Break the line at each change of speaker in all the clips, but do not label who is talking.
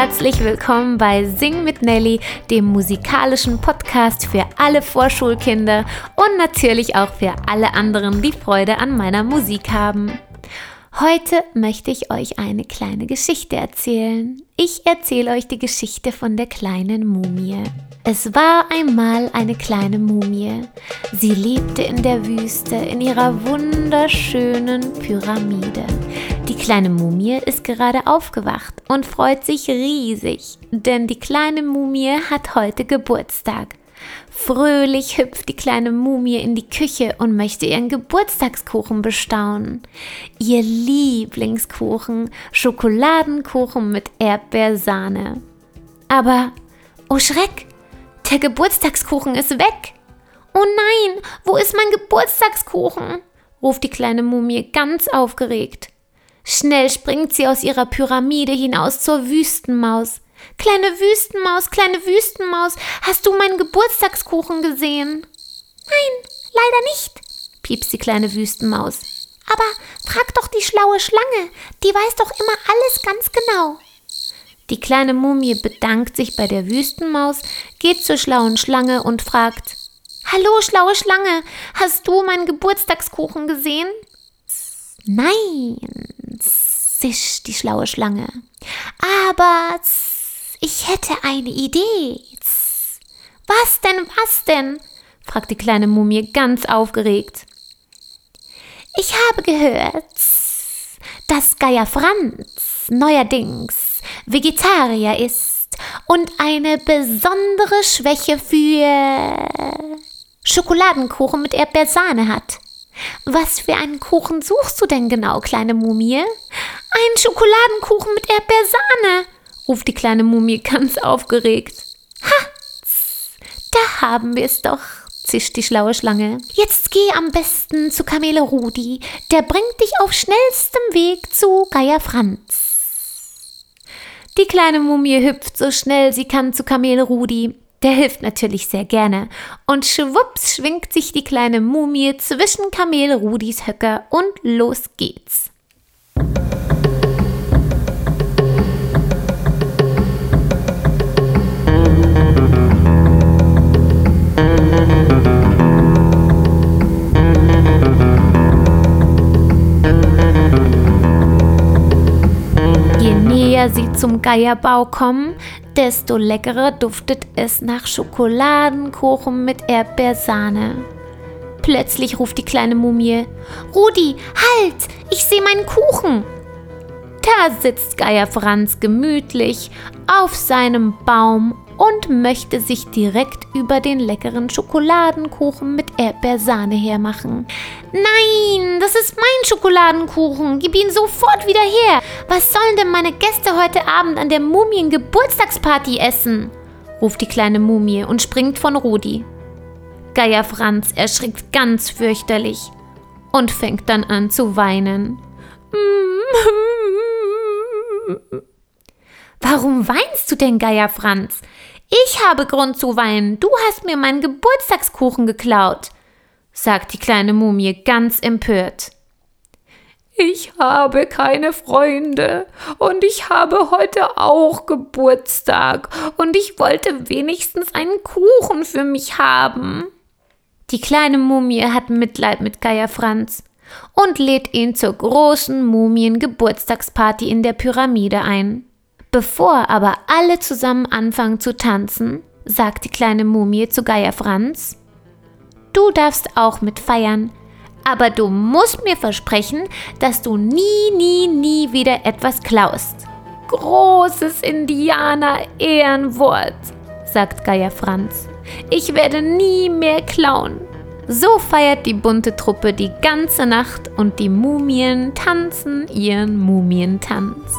herzlich willkommen bei Sing mit Nelly, dem musikalischen Podcast für alle Vorschulkinder und natürlich auch für alle anderen, die Freude an meiner Musik haben. Heute möchte ich euch eine kleine Geschichte erzählen. Ich erzähle euch die Geschichte von der kleinen Mumie. Es war einmal eine kleine Mumie. Sie lebte in der Wüste in ihrer wunderschönen Pyramide. Die kleine Mumie ist gerade aufgewacht und freut sich riesig, denn die kleine Mumie hat heute Geburtstag. Fröhlich hüpft die kleine Mumie in die Küche und möchte ihren Geburtstagskuchen bestaunen. Ihr Lieblingskuchen, Schokoladenkuchen mit Erdbeersahne. Aber, oh Schreck, der Geburtstagskuchen ist weg. Oh nein, wo ist mein Geburtstagskuchen? ruft die kleine Mumie ganz aufgeregt. Schnell springt sie aus ihrer Pyramide hinaus zur Wüstenmaus. Kleine Wüstenmaus, kleine Wüstenmaus, hast du meinen Geburtstagskuchen gesehen? Nein, leider nicht, piepst die kleine Wüstenmaus. Aber frag doch die schlaue Schlange, die weiß doch immer alles ganz genau. Die kleine Mumie bedankt sich bei der Wüstenmaus, geht zur schlauen Schlange und fragt Hallo, schlaue Schlange, hast du meinen Geburtstagskuchen gesehen? Nein, zischt die schlaue Schlange. Aber ich hätte eine Idee. Was denn, was denn? fragt die kleine Mumie ganz aufgeregt. Ich habe gehört, dass Geier Franz neuerdings Vegetarier ist und eine besondere Schwäche für Schokoladenkuchen mit Erdbeersahne hat. Was für einen Kuchen suchst du denn genau, kleine Mumie? Einen Schokoladenkuchen mit Erdbeersahne, ruft die kleine Mumie ganz aufgeregt. Ha, da haben wir es doch, zischt die schlaue Schlange. Jetzt geh am besten zu Kamele Rudi, der bringt dich auf schnellstem Weg zu Geier Franz. Die kleine Mumie hüpft so schnell sie kann zu Kamel Rudi. Der hilft natürlich sehr gerne. Und schwupps schwingt sich die kleine Mumie zwischen Kamel Rudis Höcker und los geht's. Sie zum Geierbau kommen, desto leckerer duftet es nach Schokoladenkuchen mit Erdbeersahne. Plötzlich ruft die kleine Mumie: Rudi, halt! Ich sehe meinen Kuchen! Da sitzt Geier Franz gemütlich auf seinem Baum und möchte sich direkt über den leckeren Schokoladenkuchen mit Erdbeersahne hermachen. Nein, das ist mein Schokoladenkuchen. Gib ihn sofort wieder her. Was sollen denn meine Gäste heute Abend an der Mumien-Geburtstagsparty essen? ruft die kleine Mumie und springt von Rudi. Geier Franz erschrickt ganz fürchterlich und fängt dann an zu weinen. Warum weinst du denn, Geier Franz? Ich habe Grund zu weinen. Du hast mir meinen Geburtstagskuchen geklaut, sagt die kleine Mumie ganz empört. Ich habe keine Freunde und ich habe heute auch Geburtstag und ich wollte wenigstens einen Kuchen für mich haben. Die kleine Mumie hat Mitleid mit Geier Franz und lädt ihn zur großen Mumien-Geburtstagsparty in der Pyramide ein. Bevor aber alle zusammen anfangen zu tanzen, sagt die kleine Mumie zu Geier Franz, du darfst auch mit feiern, aber du musst mir versprechen, dass du nie, nie, nie wieder etwas klaust. Großes Indianer-Ehrenwort, sagt Geier Franz. Ich werde nie mehr klauen. So feiert die bunte Truppe die ganze Nacht und die Mumien tanzen ihren Mumientanz.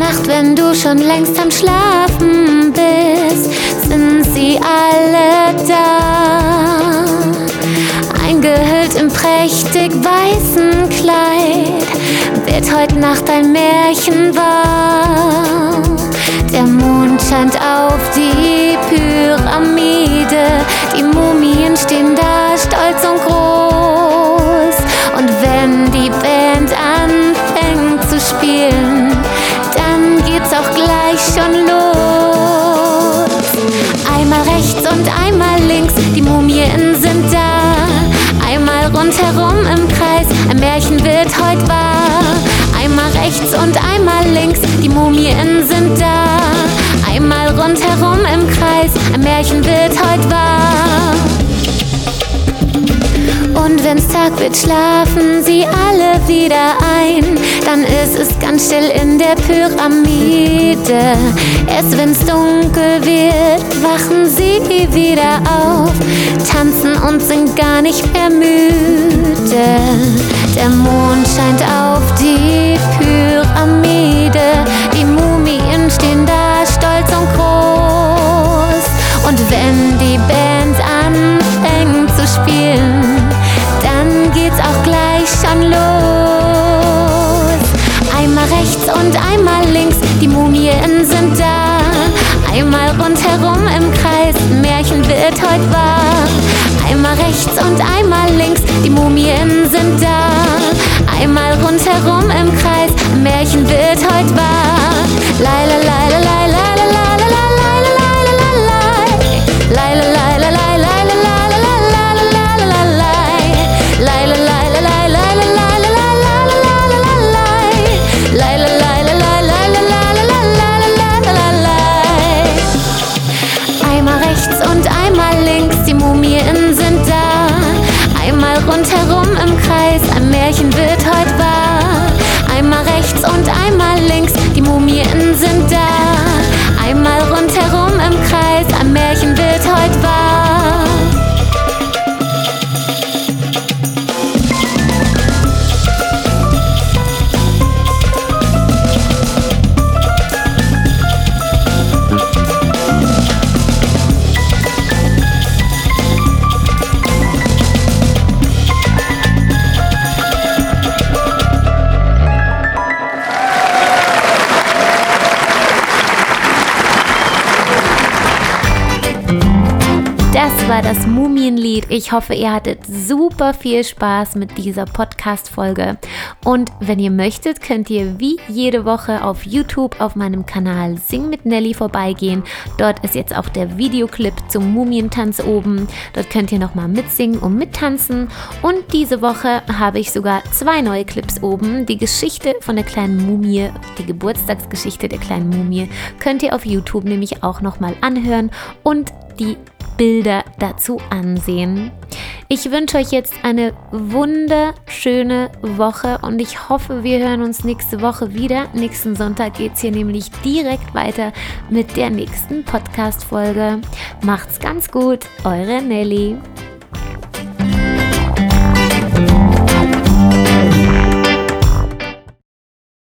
Nacht, wenn du schon längst am Schlafen bist, sind sie alle da. Eingehüllt im prächtig weißen Kleid wird heute Nacht ein Märchen wahr. Der Mond scheint auf die Pyramide, die Mumien stehen da stolz und groß. Gleich schon los. Einmal rechts und einmal links, die Mumien sind da. Einmal rundherum im Kreis, ein Märchen wird heute wahr. Einmal rechts und einmal links, die Mumien sind da. Einmal rundherum im Kreis, ein Märchen wird heute wahr. Wenn's Tag wird, schlafen sie alle wieder ein. Dann ist es ganz still in der Pyramide. Erst wenn's dunkel wird, wachen sie wieder auf. Tanzen und sind gar nicht mehr müde. Der Mond scheint auf die Pyramide. Die Mumien stehen da stolz und groß. Und wenn die Band anfängt zu spielen, auch gleich schon los. Einmal rechts und einmal links, die Mumien sind da. Einmal rundherum im Kreis, Märchen wird heute wahr. Und war das Mumienlied. Ich hoffe, ihr hattet super viel Spaß mit dieser Podcast-Folge. Und wenn ihr möchtet, könnt ihr wie jede Woche auf YouTube auf meinem Kanal Sing mit Nelly vorbeigehen. Dort ist jetzt auch der Videoclip zum Mumientanz oben. Dort könnt ihr nochmal mitsingen und mittanzen. Und diese Woche habe ich sogar zwei neue Clips oben. Die Geschichte von der kleinen Mumie, die Geburtstagsgeschichte der kleinen Mumie, könnt ihr auf YouTube nämlich auch nochmal anhören. Und die Bilder dazu ansehen. Ich wünsche euch jetzt eine wunderschöne Woche und ich hoffe, wir hören uns nächste Woche wieder. Nächsten Sonntag geht es hier nämlich direkt weiter mit der nächsten Podcast-Folge. Macht's ganz gut, eure Nelly.